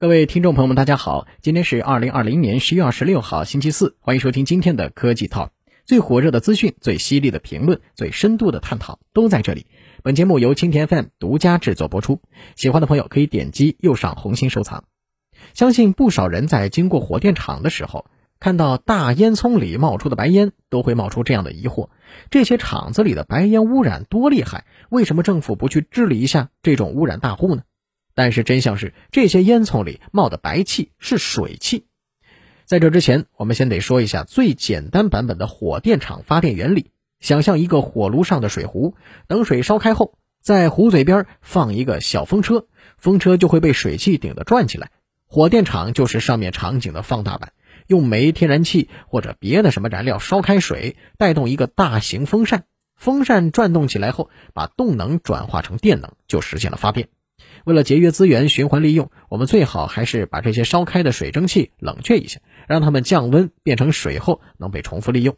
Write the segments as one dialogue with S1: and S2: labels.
S1: 各位听众朋友们，大家好，今天是二零二零年十月二十六号，星期四，欢迎收听今天的科技 Talk，最火热的资讯、最犀利的评论、最深度的探讨都在这里。本节目由青田 FM 独家制作播出，喜欢的朋友可以点击右上红心收藏。相信不少人在经过火电厂的时候，看到大烟囱里冒出的白烟，都会冒出这样的疑惑：这些厂子里的白烟污染多厉害？为什么政府不去治理一下这种污染大户呢？但是真相是，这些烟囱里冒的白气是水汽。在这之前，我们先得说一下最简单版本的火电厂发电原理。想象一个火炉上的水壶，等水烧开后，在壶嘴边放一个小风车，风车就会被水汽顶得转起来。火电厂就是上面场景的放大版，用煤、天然气或者别的什么燃料烧开水，带动一个大型风扇，风扇转动起来后，把动能转化成电能，就实现了发电。为了节约资源、循环利用，我们最好还是把这些烧开的水蒸气冷却一下，让它们降温变成水后能被重复利用。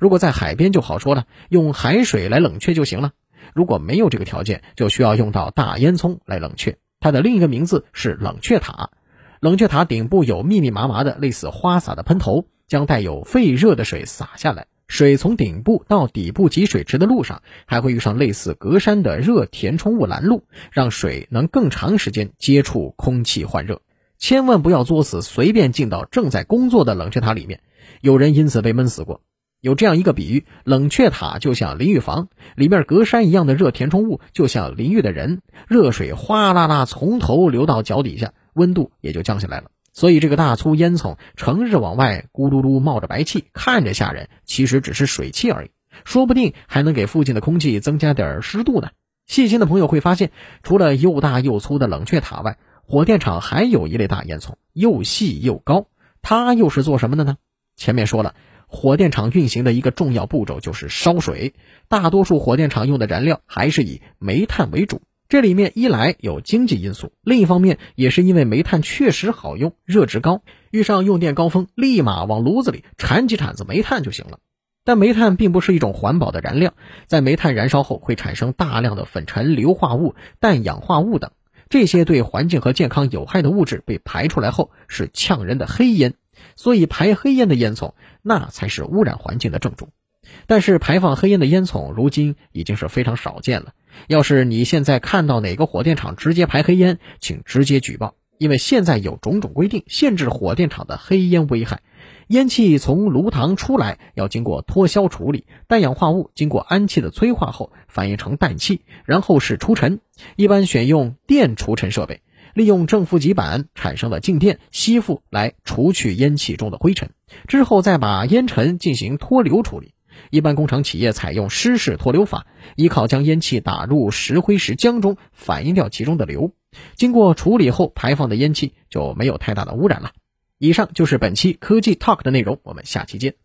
S1: 如果在海边就好说了，用海水来冷却就行了。如果没有这个条件，就需要用到大烟囱来冷却。它的另一个名字是冷却塔。冷却塔顶部有密密麻麻的类似花洒的喷头，将带有沸热的水洒下来。水从顶部到底部集水池的路上，还会遇上类似格栅的热填充物拦路，让水能更长时间接触空气换热。千万不要作死，随便进到正在工作的冷却塔里面，有人因此被闷死过。有这样一个比喻：冷却塔就像淋浴房，里面格栅一样的热填充物就像淋浴的人，热水哗啦啦从头流到脚底下，温度也就降下来了。所以这个大粗烟囱成日往外咕噜噜冒着白气，看着吓人，其实只是水汽而已，说不定还能给附近的空气增加点湿度呢。细心的朋友会发现，除了又大又粗的冷却塔外，火电厂还有一类大烟囱，又细又高，它又是做什么的呢？前面说了，火电厂运行的一个重要步骤就是烧水，大多数火电厂用的燃料还是以煤炭为主。这里面一来有经济因素，另一方面也是因为煤炭确实好用，热值高，遇上用电高峰，立马往炉子里铲几铲子煤炭就行了。但煤炭并不是一种环保的燃料，在煤炭燃烧后会产生大量的粉尘、硫化物、氮氧化物等，这些对环境和健康有害的物质被排出来后是呛人的黑烟，所以排黑烟的烟囱那才是污染环境的正主。但是排放黑烟的烟囱如今已经是非常少见了。要是你现在看到哪个火电厂直接排黑烟，请直接举报，因为现在有种种规定限制火电厂的黑烟危害。烟气从炉膛出来要经过脱硝处理，氮氧化物经过氨气的催化后反应成氮气，然后是除尘。一般选用电除尘设备，利用正负极板产生的静电吸附来除去烟气中的灰尘，之后再把烟尘进行脱硫处理。一般工厂企业采用湿式脱硫法，依靠将烟气打入石灰石浆中，反映掉其中的硫，经过处理后排放的烟气就没有太大的污染了。以上就是本期科技 Talk 的内容，我们下期见。